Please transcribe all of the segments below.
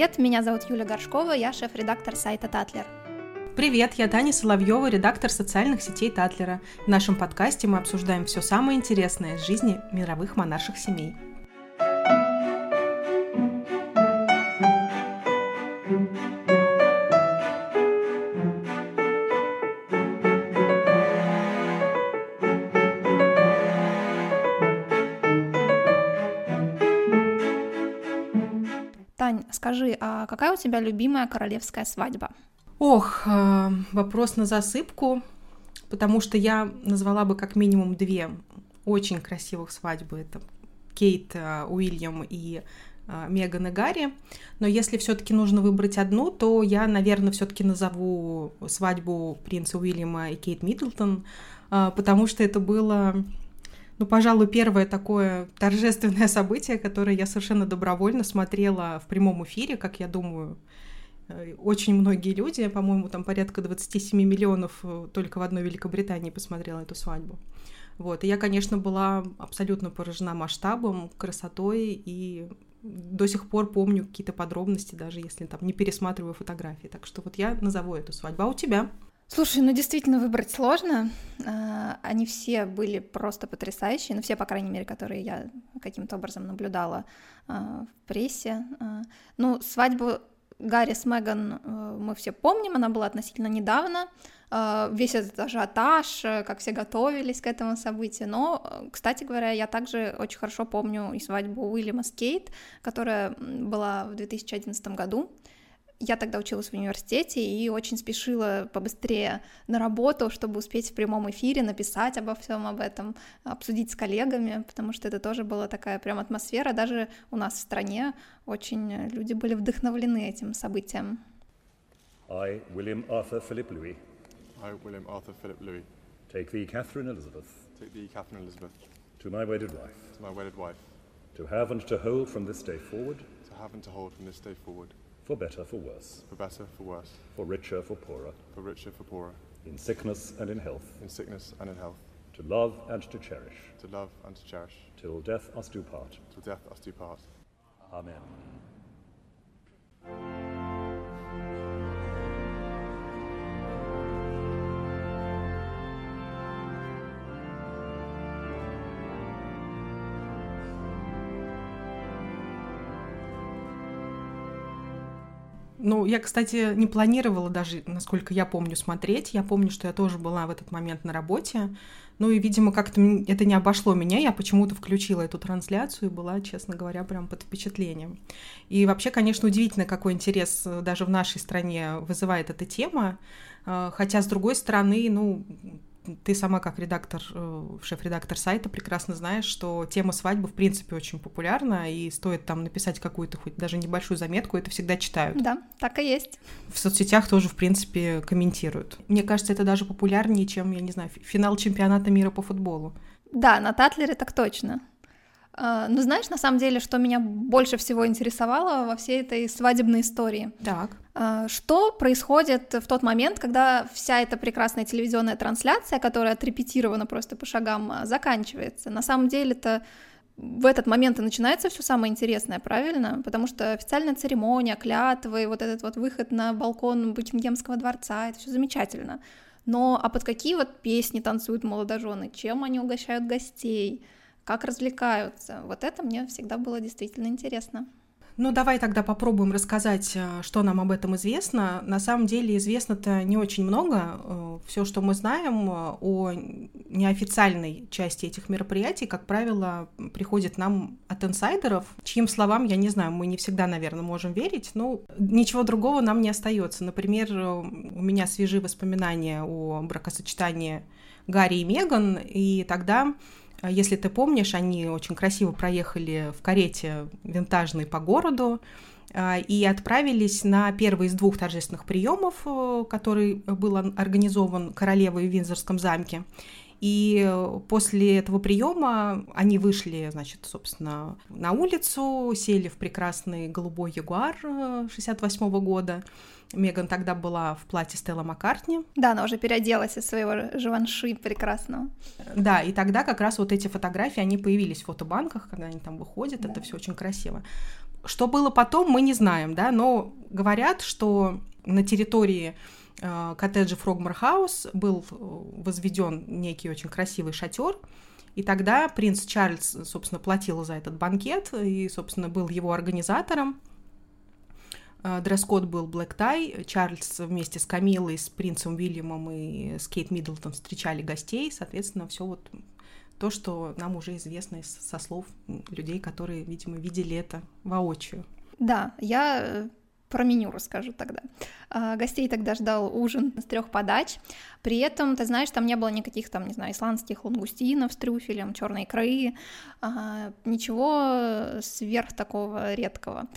Привет, меня зовут Юля Горшкова, я шеф-редактор сайта Татлер. Привет, я Таня Соловьева, редактор социальных сетей Татлера. В нашем подкасте мы обсуждаем все самое интересное из жизни мировых монарших семей. Скажи, а какая у тебя любимая королевская свадьба? Ох, э, вопрос на засыпку, потому что я назвала бы как минимум две очень красивых свадьбы. Это Кейт, э, Уильям и э, Меган и Гарри. Но если все-таки нужно выбрать одну, то я, наверное, все-таки назову свадьбу принца Уильяма и Кейт Миддлтон, потому что это было ну, пожалуй, первое такое торжественное событие, которое я совершенно добровольно смотрела в прямом эфире, как я думаю, э, очень многие люди, по-моему, там порядка 27 миллионов э, только в одной Великобритании посмотрела эту свадьбу. Вот. И я, конечно, была абсолютно поражена масштабом, красотой и до сих пор помню какие-то подробности, даже если там не пересматриваю фотографии. Так что вот я назову эту свадьбу. А у тебя? Слушай, ну действительно выбрать сложно. А, они все были просто потрясающие, ну все, по крайней мере, которые я каким-то образом наблюдала а, в прессе. А, ну, свадьбу Гарри с Меган э, мы все помним, она была относительно недавно. Весь этот ажиотаж, э, как все готовились к этому событию. Но, э, кстати говоря, я также очень хорошо помню и свадьбу Уильяма с Кейт, которая была в 2011 году. Я тогда училась в университете и очень спешила побыстрее на работу, чтобы успеть в прямом эфире написать обо всем об этом, обсудить с коллегами, потому что это тоже была такая прям атмосфера. Даже у нас в стране очень люди были вдохновлены этим событием. I, William Arthur Philip Louis. I, William Arthur Philip Louis. Take thee, Catherine Elizabeth. Take thee, Catherine Elizabeth. To my wedded wife. To my wedded wife. To have and to hold from this day forward. To have and to hold from this day forward. For better, for worse. For better, for worse. For richer, for poorer. For richer, for poorer. In sickness and in health. In sickness and in health. To love and to cherish. To love and to cherish. Till death us do part. Till death us do part. Amen. Ну, я, кстати, не планировала даже, насколько я помню, смотреть. Я помню, что я тоже была в этот момент на работе. Ну и, видимо, как-то это не обошло меня. Я почему-то включила эту трансляцию и была, честно говоря, прям под впечатлением. И вообще, конечно, удивительно, какой интерес э, даже в нашей стране вызывает эта тема. Э, хотя, с другой стороны, ну, ты сама как редактор, э, шеф-редактор сайта прекрасно знаешь, что тема свадьбы в принципе очень популярна, и стоит там написать какую-то хоть даже небольшую заметку, это всегда читают. Да, так и есть. В соцсетях тоже, в принципе, комментируют. Мне кажется, это даже популярнее, чем, я не знаю, финал чемпионата мира по футболу. Да, на Татлере так точно. А, ну, знаешь, на самом деле, что меня больше всего интересовало во всей этой свадебной истории? Так. А, что происходит в тот момент, когда вся эта прекрасная телевизионная трансляция, которая отрепетирована просто по шагам, а, заканчивается? На самом деле это в этот момент и начинается все самое интересное, правильно? Потому что официальная церемония, клятвы, вот этот вот выход на балкон Букингемского дворца, это все замечательно. Но а под какие вот песни танцуют молодожены? Чем они угощают гостей? Как развлекаются. Вот это мне всегда было действительно интересно. Ну, давай тогда попробуем рассказать, э, что нам об этом известно. На самом деле известно-то не очень много. Э, Все, что мы знаем э, о неофициальной части этих мероприятий, как правило, приходит нам от инсайдеров, чьим словам, я не знаю, мы не всегда, наверное, можем верить, но ничего другого нам не остается. Например, у меня свежие воспоминания о бракосочетании Гарри и Меган, и тогда если ты помнишь, они очень красиво проехали в карете винтажной по городу а, и отправились на первый из двух торжественных приемов, э, который был организован королевой в Винзорском замке. И после этого приема они вышли, значит, собственно, на улицу, сели в прекрасный голубой ягуар 68 э, года, Меган тогда была в платье Стелла Маккартни. Да, она уже переоделась из своего живанши прекрасного. Да, и тогда как раз вот эти фотографии, они появились в фотобанках, когда они там выходят, да. это все очень красиво. Что было потом, мы не знаем, да, но говорят, что на территории э, коттеджа Фрогмар Хаус был э, возведен некий очень красивый шатер, и тогда принц Чарльз, собственно, платил за этот банкет и, собственно, был его организатором. Э, дресс-код был Black Tie. Чарльз вместе с Камилой, с принцем Уильямом и с Кейт Миддлтон встречали гостей. Соответственно, все вот то, что нам уже известно со слов людей, которые, видимо, видели это воочию. Да, я э, про меню расскажу тогда. А, гостей тогда ждал ужин с трех подач. При этом, ты знаешь, там не было никаких там, не знаю, исландских лангустинов с трюфелем, черной икры, а, ничего сверх такого редкого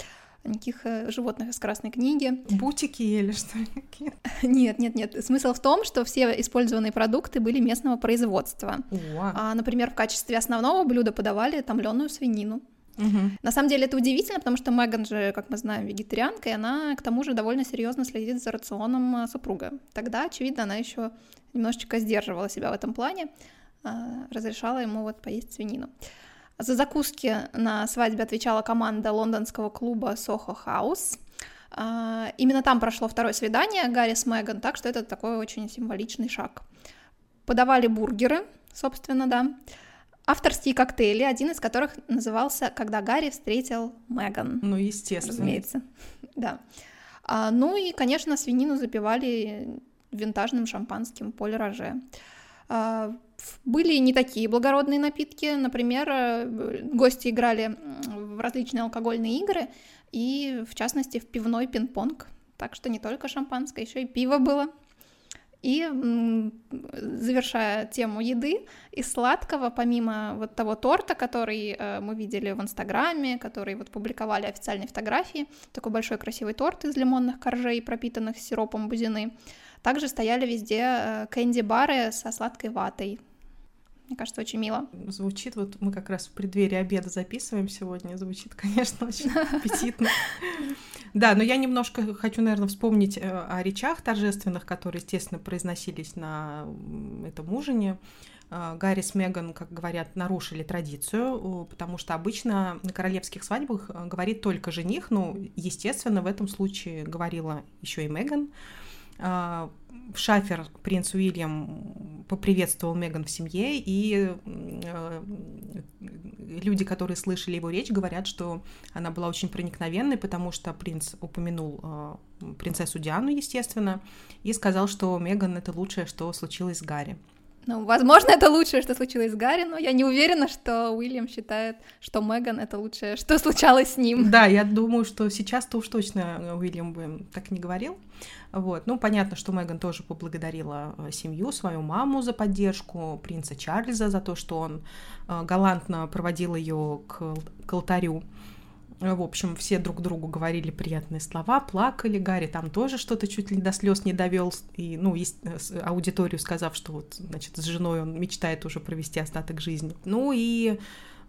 никаких э, животных из Красной книги. Бутики ели, что ли? Нет, нет, нет. Смысл в том, что все использованные продукты были местного производства. О. А, например, в качестве основного блюда подавали томленую свинину. Угу. На самом деле это удивительно, потому что Меган же, как мы знаем, вегетарианка, и она к тому же довольно серьезно следит за рационом э, супруга. Тогда, очевидно, она еще немножечко сдерживала себя в этом плане, а, разрешала ему вот поесть свинину. За закуски на свадьбе отвечала команда лондонского клуба Soho House. А, именно там прошло второе свидание Гарри с Меган, так что это такой очень символичный шаг. Подавали бургеры, собственно, да. Авторские коктейли, один из которых назывался «Когда Гарри встретил Меган». Ну, естественно. Разумеется, да. А, ну и, конечно, свинину запивали винтажным шампанским Поль Роже. А, были не такие благородные напитки, например, э, гости играли в различные алкогольные игры, и в частности в пивной пинг-понг, так что не только шампанское, еще и пиво было. И завершая тему еды, из сладкого, помимо вот того торта, который э, мы видели в Инстаграме, который вот публиковали официальные фотографии, такой большой красивый торт из лимонных коржей, пропитанных сиропом бузины, также стояли везде э, кэнди-бары со сладкой ватой. Мне кажется, очень мило. Звучит, вот мы как раз в преддверии обеда записываем сегодня, звучит, конечно, очень аппетитно. Да, но я немножко хочу, наверное, вспомнить э, о речах торжественных, которые, естественно, произносились на этом ужине. Э, Гарри с Меган, как говорят, нарушили традицию, потому что обычно на королевских свадьбах говорит только жених, ну, естественно, в этом случае говорила еще и Меган. Шафер, принц Уильям, поприветствовал Меган в семье, и э, люди, которые слышали его речь, говорят, что она была очень проникновенной, потому что принц упомянул э, принцессу Диану, естественно, и сказал, что Меган — это лучшее, что случилось с Гарри. Ну, возможно, это лучшее, что случилось с Гарри, но я не уверена, что Уильям считает, что Меган это лучшее, что случалось с ним. Да, я думаю, что сейчас-то уж точно Уильям бы так не говорил. Вот. Ну, понятно, что Меган тоже поблагодарила э, семью, свою маму за поддержку, принца Чарльза за то, что он э, галантно проводил ее к, к алтарю. В общем, все друг другу говорили приятные слова, плакали. Гарри там тоже что-то чуть ли до слез не довел. И, ну, есть э, аудиторию сказав, что вот, значит, с женой он мечтает уже провести остаток жизни. Ну и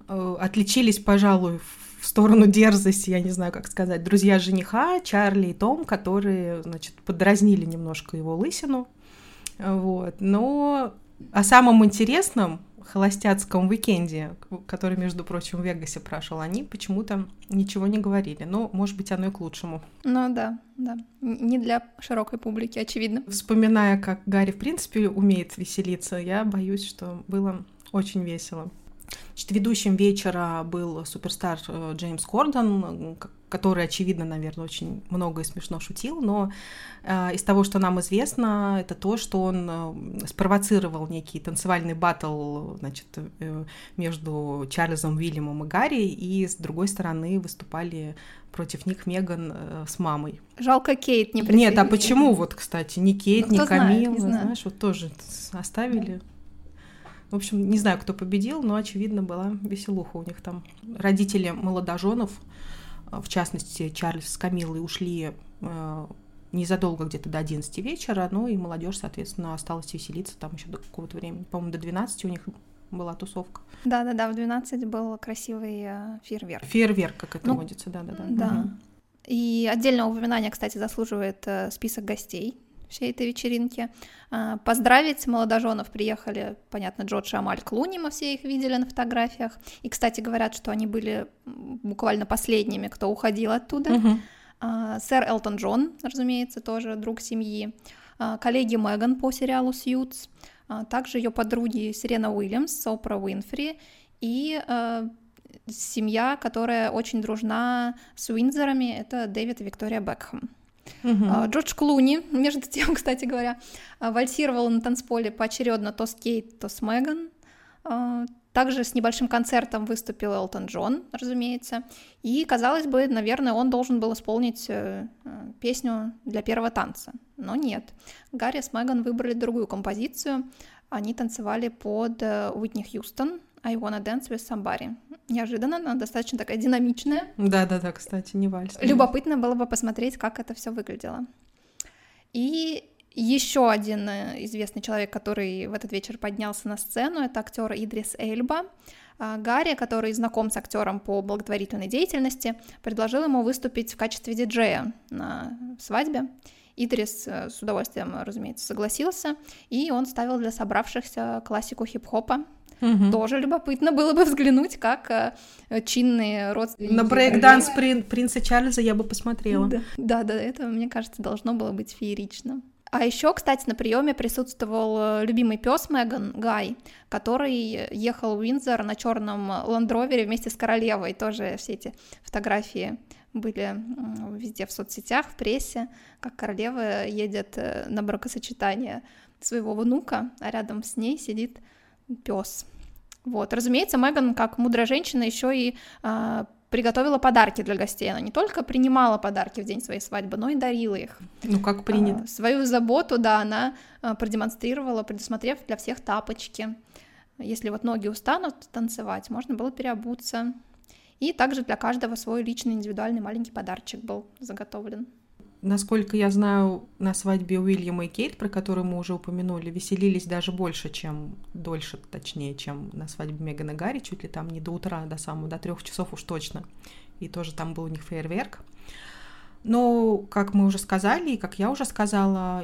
э, отличились, пожалуй, в сторону дерзости, я не знаю, как сказать, друзья жениха, Чарли и Том, которые, значит, подразнили немножко его лысину. Вот. Но о самом интересном холостяцком уикенде, который, между прочим, в Вегасе прошел, они почему-то ничего не говорили. Но, может быть, оно и к лучшему. Ну да, да. Не для широкой публики, очевидно. Вспоминая, как Гарри, в принципе, умеет веселиться, я боюсь, что было очень весело. Значит, ведущим вечера был суперстар э, Джеймс Кордон, который, очевидно, наверное, очень много и смешно шутил, но э, из того, что нам известно, это то, что он э, спровоцировал некий танцевальный батл значит, между Чарльзом, Уильямом и Гарри, и с другой стороны выступали против них Меган с мамой. Жалко Кейт не Нет, а почему вот, кстати, ни Кейт, ну, ни Камила, знаешь, вот тоже оставили. В общем, не знаю, кто победил, но, очевидно, была веселуха у них там. Родители молодоженов, э, в частности, Чарльз с Камилой, ушли э, незадолго где-то до 11 вечера, ну и молодежь, соответственно, осталась веселиться там еще до какого-то времени. По-моему, до 12 у них была тусовка. Да-да-да, в 12 был красивый э, фейерверк. Фейерверк, как это ну, водится, да-да-да. Да. Угу. И отдельное упоминание, кстати, заслуживает список гостей всей этой вечеринки. А, поздравить молодоженов приехали, понятно, Джордж и Амаль Клуни, мы все их видели на фотографиях. И, кстати, говорят, что они были буквально последними, кто уходил оттуда. Угу. Сэр Элтон Джон, разумеется, тоже друг семьи. Коллеги Меган по сериалу «Сьюз». Также ее подруги Сирена Уильямс, Сопра Уинфри и семья, которая очень дружна с Уинзорами, это Дэвид и Виктория Бекхэм. Угу. Джордж Клуни, между тем, кстати говоря, а, вальсировал на танцполе поочередно то с Кейт, то с Меган. А, также с небольшим концертом выступил Элтон Джон, разумеется. И, казалось бы, наверное, он должен был исполнить э, песню для первого танца. Но нет. Гарри с Меган выбрали другую композицию. Они танцевали под э, Уитни Хьюстон I Wanna Dance with Somebody. Неожиданно, но достаточно такая динамичная. Да-да-да, кстати, не вальс. Любопытно было бы посмотреть, как это все выглядело. И еще один э, известный человек, который в этот вечер поднялся на сцену, это актер Идрис Эльба. А, Гарри, который знаком с актером по благотворительной деятельности, предложил ему выступить в качестве диджея на свадьбе. Идрис э, с удовольствием, разумеется, согласился, и он ставил для собравшихся классику хип-хопа Угу. Тоже любопытно было бы взглянуть, как э, чинные родственники... На брейк-данс при... принца Чарльза я бы посмотрела. Да. да, да, это, мне кажется, должно было быть феерично. А еще, кстати, на приеме присутствовал э, любимый пес Меган Гай, который ехал в Уинзор на черном ландровере вместе с королевой. Тоже все эти фотографии были везде в соцсетях, в прессе, как королева едет э, на бракосочетание своего внука, а рядом с ней сидит пес. Вот, разумеется, Меган, как мудрая женщина, еще и э, приготовила подарки для гостей. Она не только принимала подарки в день своей свадьбы, но и дарила их. Ну, как принято. Э, свою заботу, да, она э, продемонстрировала, предусмотрев для всех тапочки. Если вот ноги устанут танцевать, можно было переобуться. И также для каждого свой личный индивидуальный маленький подарочек был заготовлен. Насколько я знаю, на свадьбе Уильяма и Кейт, про которую мы уже упомянули, веселились даже больше, чем дольше, точнее, чем на свадьбе Мегана и Гарри, чуть ли там не до утра, до самого, до трех часов уж точно. И тоже там был у них фейерверк. Но, как мы уже сказали, и как я уже сказала,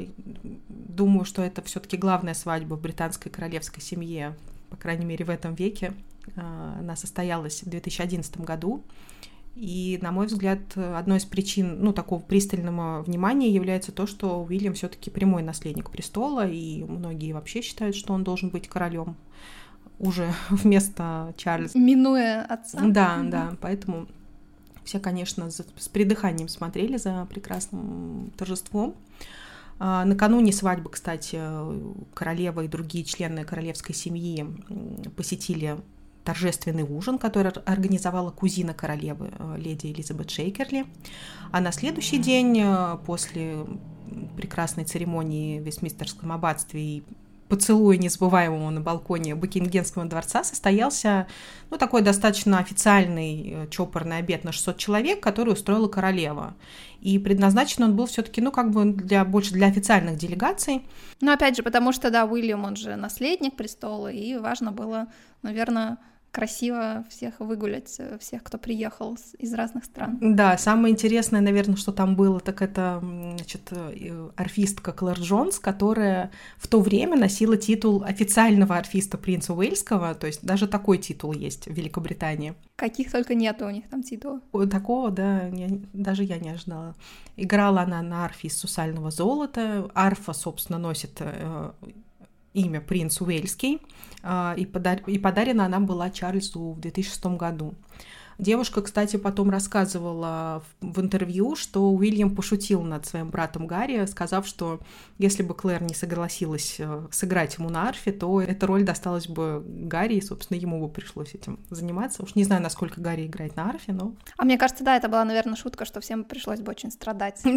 думаю, что это все-таки главная свадьба в британской королевской семье, по крайней мере, в этом веке. А, она состоялась в 2011 году. И, на мой взгляд, одной из причин ну, такого пристального внимания является то, что Уильям все-таки прямой наследник престола, и многие вообще считают, что он должен быть королем уже вместо Чарльза. Минуя отца. Да, mm-hmm. да, поэтому все, конечно, с придыханием смотрели за прекрасным торжеством. А, накануне свадьбы, кстати, королева и другие члены королевской семьи посетили торжественный ужин, который организовала кузина королевы, э, леди Элизабет Шейкерли. А на следующий день, э, после прекрасной церемонии в Вестминстерском аббатстве и поцелуя незабываемого на балконе Букингемского дворца состоялся ну, такой достаточно официальный э, чопорный обед на 600 человек, который устроила королева. И предназначен он был все-таки, ну, как бы для, больше для официальных делегаций. Ну, опять же, потому что, да, Уильям, он же наследник престола, и важно было, наверное, красиво всех выгулять, э, всех, кто приехал из разных стран. Да, самое интересное, наверное, что там было, так это, значит, э, арфистка Клэр Джонс, которая в то время носила титул официального арфиста принца Уэльского, то есть даже такой титул есть в Великобритании. Каких только нет у них там титулов. Такого, да, я, даже я не ожидала. Играла она на арфе из сусального золота. Арфа, собственно, носит э, имя принц Уэльский, а, и, подар... и подарена она была Чарльзу в 2006 году. Девушка, кстати, потом рассказывала в интервью, что Уильям пошутил над своим братом Гарри, сказав, что если бы Клэр не согласилась э, сыграть ему на арфе, то эта роль досталась бы Гарри, и, собственно, ему бы пришлось этим заниматься. Уж не знаю, насколько Гарри играет на арфе, но... А мне кажется, да, это была, наверное, шутка, что всем пришлось бы очень страдать.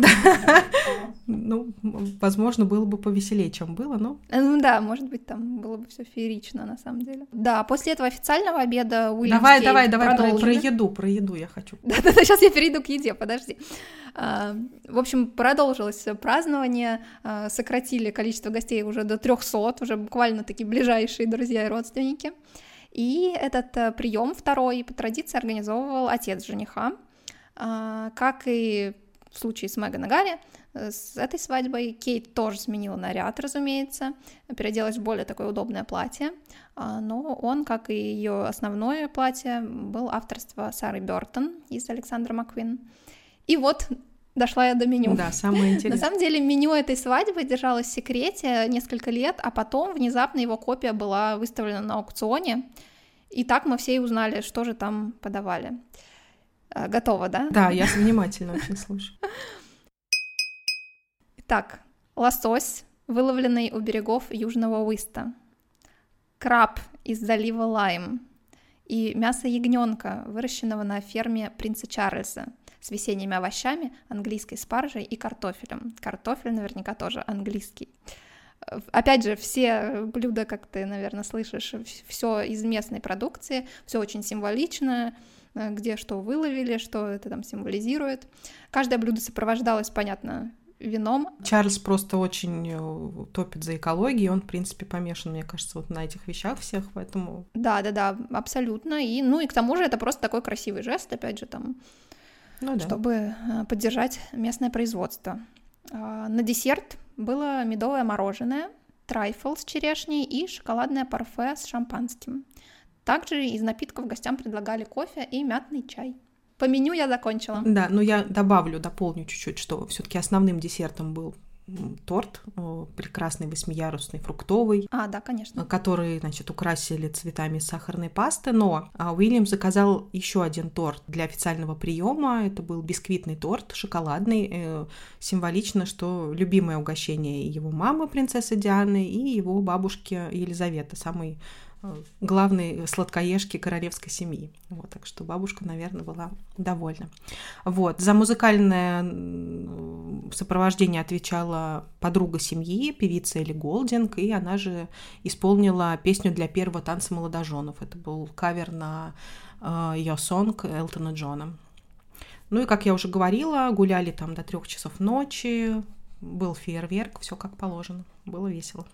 Ну, возможно, было бы повеселее, чем было, но... Э, ну да, может быть, там было бы все феерично, на самом деле. Да, после этого официального обеда Уильям Давай, давай, давай про еду, про еду я хочу. Да-да-да, сейчас я перейду к еде, подожди. А, в общем, продолжилось празднование, а, сократили количество гостей уже до 300, уже буквально такие ближайшие друзья и родственники. И этот э, прием второй по традиции организовывал отец жениха. А, как и в случае с Меган и Гарри, с этой свадьбой. Кейт тоже сменила наряд, разумеется, переоделась в более такое удобное платье, а, но он, как и ее основное платье, был авторство Сары Бертон из Александра Маквин. И вот дошла я до меню. Да, самое интересное. На самом деле меню этой свадьбы держалось в секрете несколько лет, а потом внезапно его копия была выставлена на аукционе, и так мы все и узнали, что же там подавали. А, готово, да? Да, я внимательно очень слушаю. Итак, лосось, выловленный у берегов Южного Уиста, краб из залива Лайм и мясо ягненка, выращенного на ферме принца Чарльза с весенними овощами, английской спаржей и картофелем. Картофель наверняка тоже английский. Опять же, все блюда, как ты, наверное, слышишь, все из местной продукции, все очень символично, где что выловили, что это там символизирует. Каждое блюдо сопровождалось, понятно, вином. Чарльз просто очень э, топит за экологию, он, в принципе, помешан, мне кажется, вот на этих вещах всех, поэтому... Да-да-да, абсолютно, и, ну, и к тому же это просто такой красивый жест, опять же, там, ну, да. чтобы э, поддержать местное производство. А, на десерт было медовое мороженое, трайфл с черешней и шоколадное парфе с шампанским. Также из напитков гостям предлагали кофе и мятный чай. По меню я закончила. Да, но я добавлю, дополню чуть-чуть, что все-таки основным десертом был торт прекрасный восьмиярусный фруктовый. А, да, конечно. Который, значит, украсили цветами сахарной пасты. Но а, Уильям заказал еще один торт для официального приема. Это был бисквитный торт, шоколадный. Э, символично, что любимое угощение его мамы, принцессы Дианы, и его бабушки Елизаветы, самой главной сладкоежки королевской семьи. Вот, так что бабушка, наверное, была довольна. Вот, за музыкальное сопровождение отвечала подруга семьи, певица Элли Голдинг, и она же исполнила песню для первого танца молодоженов. Это был кавер на ее сонг Элтона Джона. Ну и, как я уже говорила, гуляли там до трех часов ночи, был фейерверк, все как положено, было весело.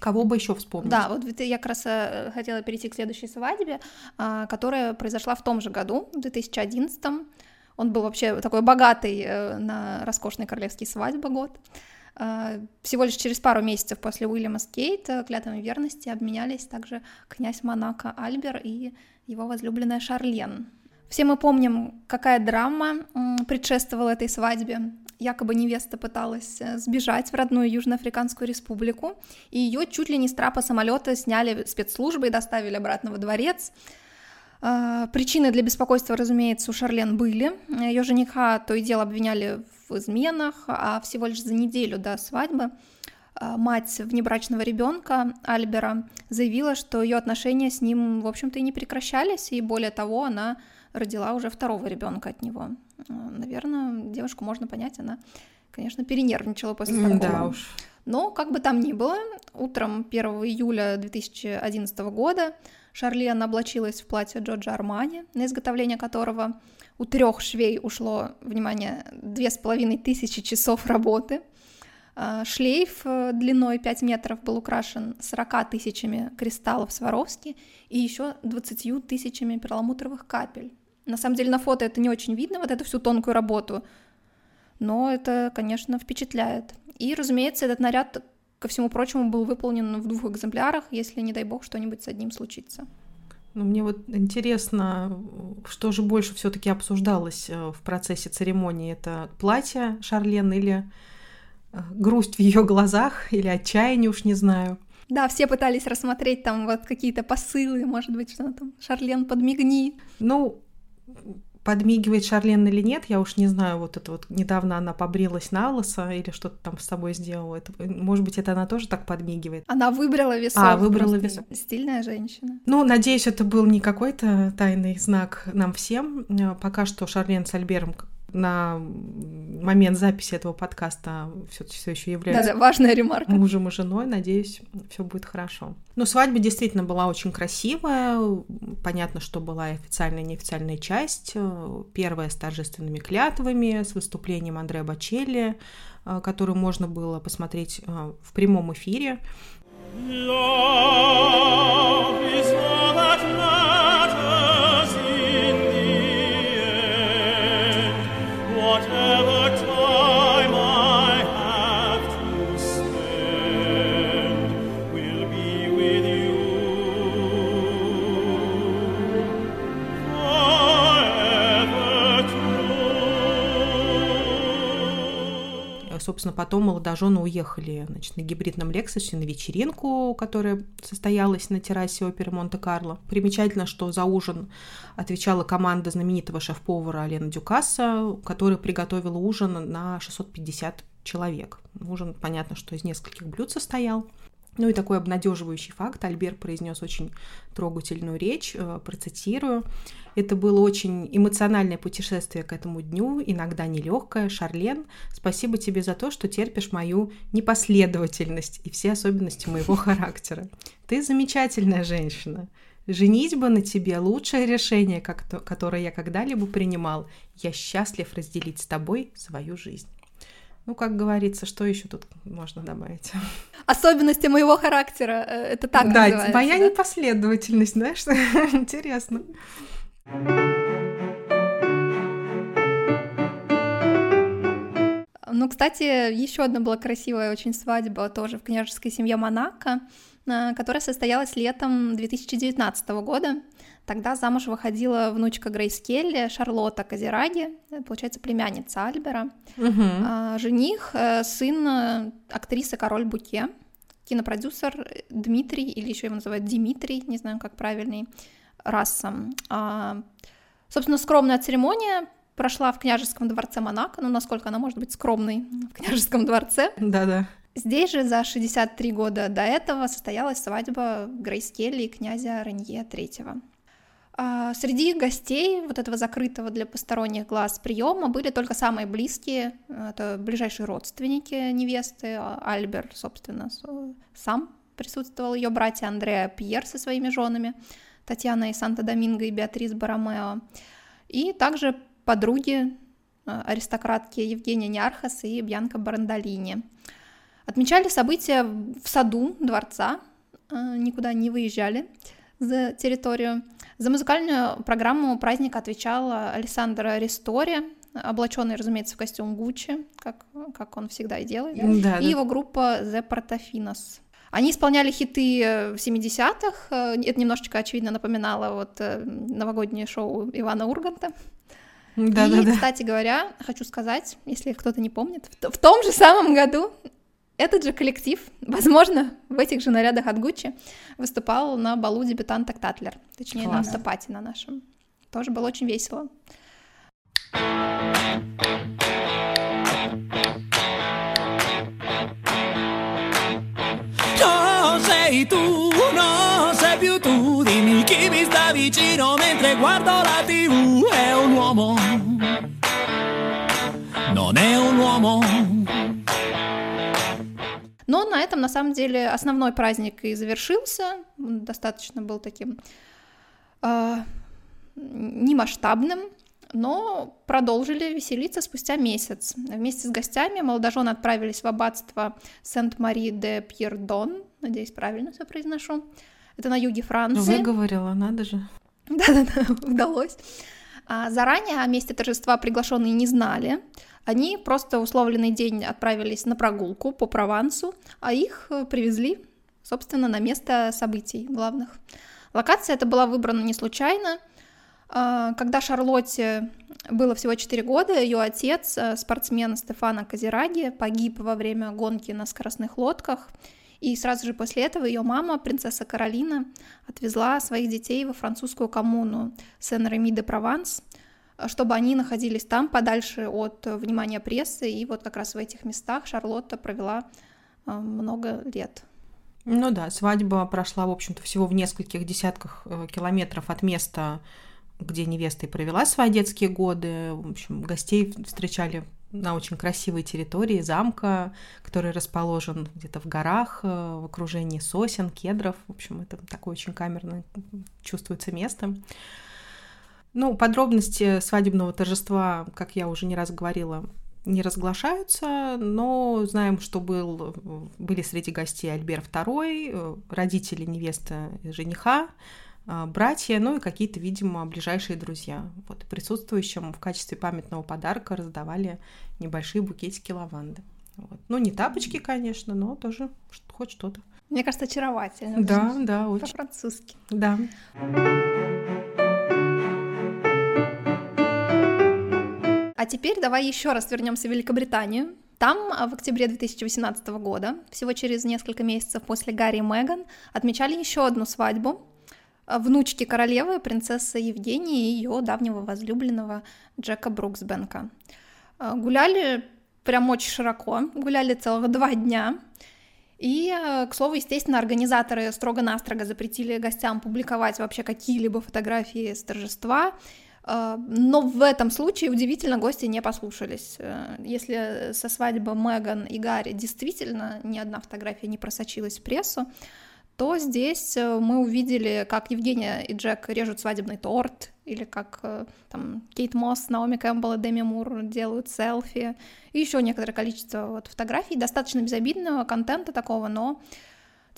Кого бы еще вспомнить? Да, вот я как раз э, хотела перейти к следующей свадьбе, а, которая произошла в том же году, в 2011 Он был вообще такой богатый э, на роскошной королевские свадьбы год. А, всего лишь через пару месяцев после Уильяма Скейт клятвами верности обменялись также князь Монако Альбер и его возлюбленная Шарлен. Все мы помним, какая драма предшествовала этой свадьбе якобы невеста пыталась э, сбежать в родную Южноафриканскую республику, и ее чуть ли не с трапа самолета сняли спецслужбы и доставили обратно во дворец. А, причины для беспокойства, разумеется, у Шарлен были. Ее жениха то и дело обвиняли в изменах, а всего лишь за неделю до свадьбы а, мать внебрачного ребенка Альбера заявила, что ее отношения с ним, в общем-то, и не прекращались, и более того, она родила уже второго ребенка от него. А, Наверное, девушку можно понять, она, конечно, перенервничала после такого. Да уж. Но, как бы там ни было, утром 1 июля 2011 года Шарлен облачилась в платье Джорджа Армани, на изготовление которого у трех швей ушло, внимание, две с половиной тысячи часов работы. А, шлейф э, длиной 5 метров был украшен 40 тысячами кристаллов Сваровски и еще 20 тысячами перламутровых капель. На самом деле на фото это не очень видно, вот эту всю тонкую работу, но это, конечно, впечатляет. И, разумеется, этот наряд, ко всему прочему, был выполнен в двух экземплярах, если, не дай бог, что-нибудь с одним случится. Ну, мне вот интересно, что же больше все-таки обсуждалось э, в процессе церемонии? Это платье Шарлен или э, грусть в ее глазах, или отчаяние, уж не знаю. Да, все пытались рассмотреть там вот какие-то посылы, может быть, что там, Шарлен, подмигни. Ну, подмигивает Шарлен или нет, я уж не знаю, вот это вот недавно она побрилась на лысо или что-то там с собой сделала. Это, может быть, это она тоже так подмигивает. Она выбрала весов. А, выбрала весов. Стильная женщина. Ну, надеюсь, это был не какой-то тайный знак нам всем. Пока что Шарлен с Альбером на момент записи этого подкаста все, все еще являются да, да, важная ремарка. мужем и женой. Надеюсь, все будет хорошо. Ну, свадьба действительно была очень красивая. Понятно, что была и официальная и неофициальная часть. Первая с торжественными клятвами, с выступлением Андреа Бачелли, который можно было посмотреть э, в прямом эфире. Love is Собственно, потом молодожены уехали значит, на гибридном Лексусе на вечеринку, которая состоялась на террасе оперы Монте-Карло. Примечательно, что за ужин отвечала команда знаменитого шеф-повара Алена Дюкаса, которая приготовила ужин на 650 человек. Ужин, понятно, что из нескольких блюд состоял. Ну и такой обнадеживающий факт. Альбер произнес очень трогательную речь, э, процитирую. Это было очень эмоциональное путешествие к этому дню, иногда нелегкое. Шарлен, спасибо тебе за то, что терпишь мою непоследовательность и все особенности моего характера. Ты замечательная женщина. Женитьба на тебе – лучшее решение, которое я когда-либо принимал. Я счастлив разделить с тобой свою жизнь. Ну, как говорится, что еще тут можно добавить? Особенности моего характера, э, это так да, называется. Моя да? непоследовательность, знаешь, интересно. Ну, кстати, еще одна была красивая очень свадьба тоже в княжеской семье Монако, э, которая состоялась летом 2019 года. Тогда замуж выходила внучка Грейс Келли, Шарлотта Казираги, э, получается, племянница Альбера. Угу. А, жених, э, сын э, актрисы Король Буке, кинопродюсер Дмитрий, или еще его называют Дмитрий, не знаю, как правильный, раса. А, собственно, скромная церемония прошла в княжеском дворце Монако, ну, насколько она может быть скромной в княжеском дворце. Да-да. Здесь же за 63 года до этого состоялась свадьба Грейс Келли и князя Ренье III. А, среди гостей вот этого закрытого для посторонних глаз приема были только самые близкие, это ближайшие родственники невесты, а, Альбер, собственно, сам присутствовал, ее братья Андреа Пьер со своими женами, Татьяна и Санта-Доминго и Беатрис Баромео, и также подруги, а, аристократки Евгения Нярхас и Бьянка Барандолини. Отмечали события в саду дворца, никуда не выезжали за территорию. За музыкальную программу праздника отвечал Александр Ристори, облаченный, разумеется, в костюм Гуччи, как, как он всегда и делает, да, и да. его группа The Portofinos. Они исполняли хиты в 70-х, это немножечко, очевидно, напоминало вот э, новогоднее шоу Ивана Урганта. Да, и, да, да. кстати говоря, хочу сказать, если кто-то не помнит, в, в том же самом году этот же коллектив, возможно, в этих же нарядах от Гуччи, выступал на балу дебютанта Татлер, точнее Класс. на автопате на нашем. Тоже было очень весело. No sei tu, no sei più tu, dimmi chi mi sta vicino mentre guardo la tv, è un uomo, non è un uomo. На этом, на самом деле, основной праздник и завершился. Он достаточно был таким э, немасштабным, но продолжили веселиться спустя месяц. Вместе с гостями молодожены отправились в аббатство Сент-Мари-де-Пьердон, надеюсь, правильно все произношу. Это на юге Франции. Выговорила, надо же. Да-да-да, удалось. А заранее о месте торжества приглашенные не знали. Они просто условленный день отправились на прогулку по Провансу, а их э, привезли, собственно, на место событий главных. Локация эта была выбрана не случайно. А, когда Шарлотте было всего 4 года, ее отец, э, спортсмен Стефана Казираги, погиб во время гонки на скоростных лодках, и сразу же после этого ее мама, принцесса Каролина, отвезла своих детей во французскую коммуну Сен-Реми-де-Прованс, чтобы они находились там подальше от внимания прессы, и вот как раз в этих местах Шарлотта провела э, много лет. Ну да, свадьба прошла, в общем-то, всего в нескольких десятках э, километров от места, где невеста и провела свои детские годы. В общем, гостей встречали на очень красивой территории замка, который расположен где-то в горах, э, в окружении сосен, кедров. В общем, это такое очень камерное чувствуется место. Ну, подробности свадебного торжества, как я уже не раз говорила, не разглашаются, но знаем, что был, были среди гостей Альбер II, родители невесты жениха, братья, ну и какие-то, видимо, ближайшие друзья. Вот присутствующим в качестве памятного подарка раздавали небольшие букетики лаванды. Вот. Ну, не тапочки, конечно, но тоже хоть что-то. Мне кажется, очаровательно. Да, да, очень. По-французски. Да. А теперь давай еще раз вернемся в Великобританию. Там а, в октябре 2018 года, всего через несколько месяцев после Гарри и Меган, отмечали еще одну свадьбу а, внучки королевы, принцессы Евгении и ее давнего возлюбленного Джека Бруксбенка. А, гуляли прям очень широко, гуляли целых два дня. И, к слову, естественно, организаторы строго-настрого запретили гостям публиковать вообще какие-либо фотографии с торжества, но в этом случае удивительно гости не послушались. Э, если со свадьбы Меган и Гарри действительно ни одна фотография не просочилась в прессу, то здесь э, мы увидели, как Евгения и Джек режут свадебный торт, или как э, там Кейт Мосс, Наоми Кэмпбелл и Деми Мур делают селфи, и еще некоторое количество вот фотографий, достаточно безобидного контента такого, но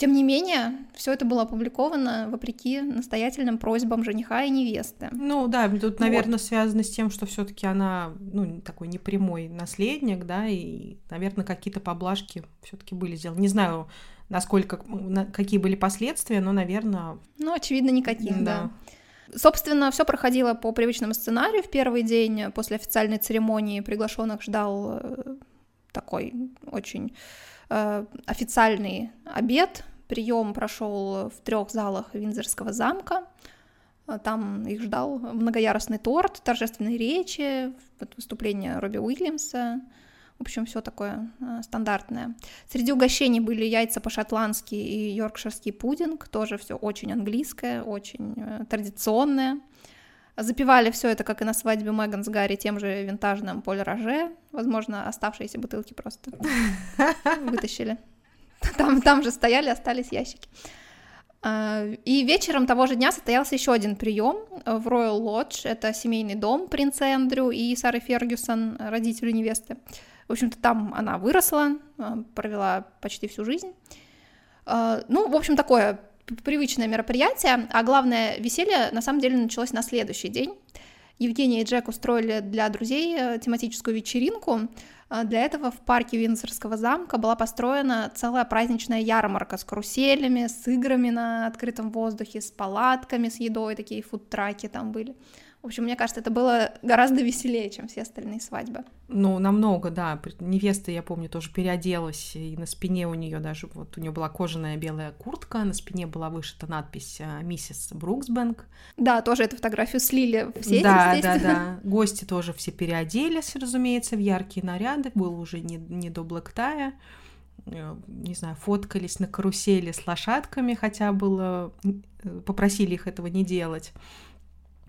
тем не менее, все это было опубликовано вопреки настоятельным просьбам жениха и невесты. Ну да, тут, наверное, вот. связано с тем, что все-таки она, ну, такой непрямой наследник, да, и, наверное, какие-то поблажки все-таки были сделаны. Не знаю, насколько, какие были последствия, но, наверное... Ну, очевидно, никаких, да. да. Собственно, все проходило по привычному сценарию. В первый день после официальной церемонии приглашенных ждал э, такой очень Э, официальный обед. Прием прошел в трех залах Виндзорского замка. Э, там их ждал многоярусный торт, торжественные речи, выступление Робби Уильямса. В общем, все такое э, стандартное. Среди угощений были яйца по-шотландски и йоркширский пудинг. Тоже все очень английское, очень традиционное. Запивали все это, как и на свадьбе Меган с Гарри, тем же винтажным Поль Роже. Возможно, оставшиеся бутылки просто вытащили. Там, там же стояли, остались ящики. А, и вечером того же дня состоялся еще один прием в Royal Lodge. Это семейный дом принца Эндрю и Сары Фергюсон, родителю невесты. В общем-то, там она выросла, а, провела почти всю жизнь. А, ну, в общем, такое привычное мероприятие, а главное, веселье на самом деле началось на следующий день. Евгения и Джек устроили для друзей э, тематическую вечеринку. Э, для этого в парке Винзорского замка была построена целая праздничная ярмарка с каруселями, с играми на открытом воздухе, с палатками, с едой, такие фудтраки там были. В общем, мне кажется, это было гораздо веселее, чем все остальные свадьбы. Ну, намного, да. Невеста, я помню, тоже переоделась, и на спине у нее даже, вот у нее была кожаная белая куртка, на спине была вышита надпись а, «Миссис Бруксбэнк». Да, тоже эту фотографию слили в сети, Да, да, да. Гости тоже все переоделись, разумеется, в яркие наряды, было уже не, не до блэктая э, не знаю, фоткались на карусели с лошадками, хотя было, э, попросили их этого не делать.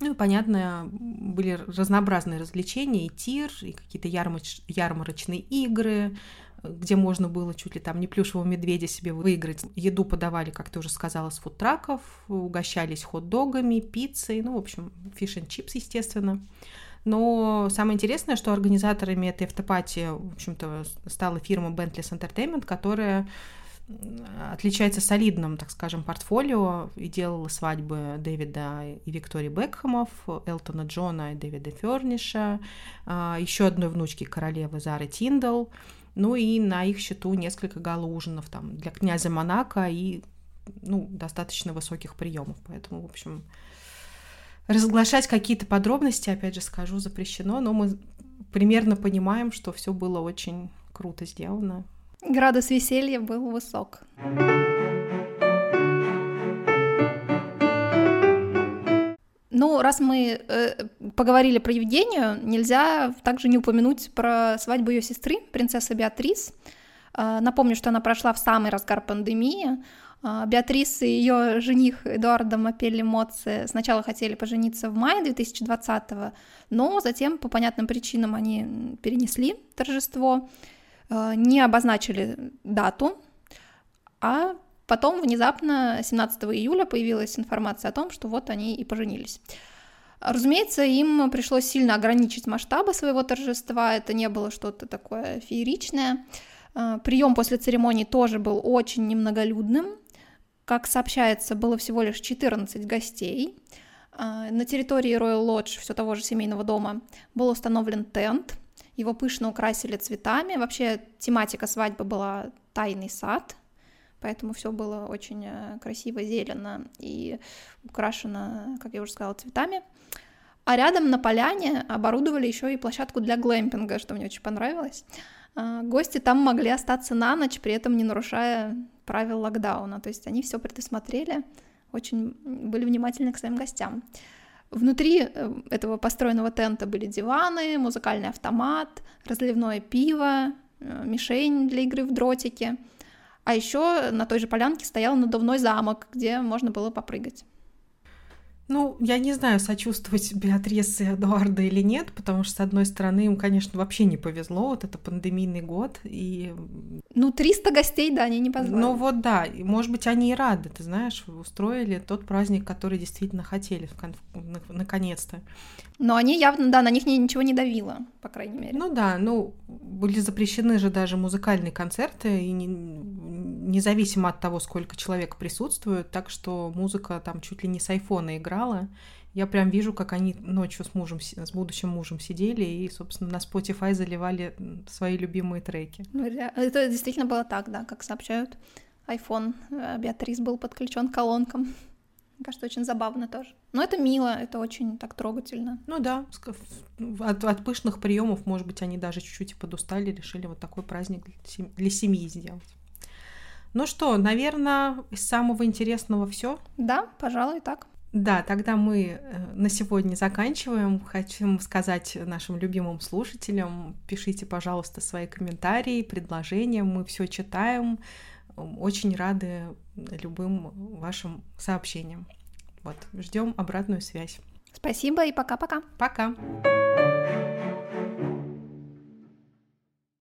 Ну и, понятно, были разнообразные развлечения, и тир, и какие-то ярмач... ярмарочные игры, где можно было чуть ли там не плюшевого медведя себе выиграть. Еду подавали, как ты уже сказала, с фудтраков, угощались хот-догами, пиццей, ну, в общем, фиш чипс, естественно. Но самое интересное, что организаторами этой автопатии, в общем-то, стала фирма Bentley's Entertainment, которая отличается солидным, так скажем, портфолио. И делала свадьбы Дэвида и Виктории Бекхэмов, Элтона Джона и Дэвида Ферниша, а, еще одной внучки королевы Зары Тиндал, ну и на их счету несколько гала-ужинов там для князя Монако и ну, достаточно высоких приемов. Поэтому, в общем, разглашать какие-то подробности, опять же скажу, запрещено, но мы примерно понимаем, что все было очень круто сделано, Градус веселья был высок. Ну, раз мы э, поговорили про Евгению, нельзя также не упомянуть про свадьбу ее сестры, принцессы Беатрис. Э, напомню, что она прошла в самый разгар пандемии. Э, Беатрис и ее жених Эдуардо Мапелли Моци сначала хотели пожениться в мае 2020 но затем по понятным причинам они перенесли торжество. Э, не обозначили дату, а потом внезапно 17 июля появилась информация о том, что вот они и поженились. Разумеется, им пришлось сильно ограничить масштабы своего торжества, это не было что-то такое фееричное. Э, Прием после церемонии тоже был очень немноголюдным. Как сообщается, было всего лишь 14 гостей. Э, на территории Royal Lodge, все того же семейного дома, был установлен тент – его пышно украсили цветами. Вообще тематика свадьбы была тайный сад, поэтому все было очень э, красиво, зелено и украшено, как я уже сказала, цветами. А рядом на поляне оборудовали еще и площадку для глэмпинга, что мне очень понравилось. А, гости там могли остаться на ночь, при этом не нарушая правил локдауна. То есть они все предусмотрели, очень были внимательны к своим гостям. Внутри э, этого построенного тента были диваны, музыкальный автомат, разливное пиво, э, мишень для игры в дротики. А еще на той же полянке стоял надувной замок, где можно было попрыгать. Ну, я не знаю, сочувствовать Беатрис и Эдуарда или нет, потому что, с одной стороны, им, конечно, вообще не повезло, вот это пандемийный год, и... Ну, 300 гостей, да, они не позвали. Ну вот да, и, может быть, они и рады, ты знаешь, устроили тот праздник, который действительно хотели, наконец-то. Но они явно, да, на них ничего не давило, по крайней мере. Ну да, ну, были запрещены же даже музыкальные концерты, и не, независимо от того, сколько человек присутствует, так что музыка там чуть ли не с айфона играла. Я прям вижу, как они ночью с мужем, с будущим мужем сидели и, собственно, на Spotify заливали свои любимые треки. Ну, это действительно было так, да, как сообщают. iPhone э, Беатрис был подключен к колонкам. Мне кажется, очень забавно тоже. Но это мило, это очень так трогательно. Ну да, от, от пышных приемов, может быть, они даже чуть-чуть подустали, решили вот такой праздник для семьи сделать. Ну что, наверное, из самого интересного все. Да, пожалуй, так. Да, тогда мы э, на сегодня заканчиваем. Хотим сказать нашим любимым слушателям, пишите, пожалуйста, свои комментарии, предложения, мы все читаем. Очень рады любым вашим сообщениям. Вот, ждем обратную связь. Спасибо и пока-пока. Пока. -пока. пока.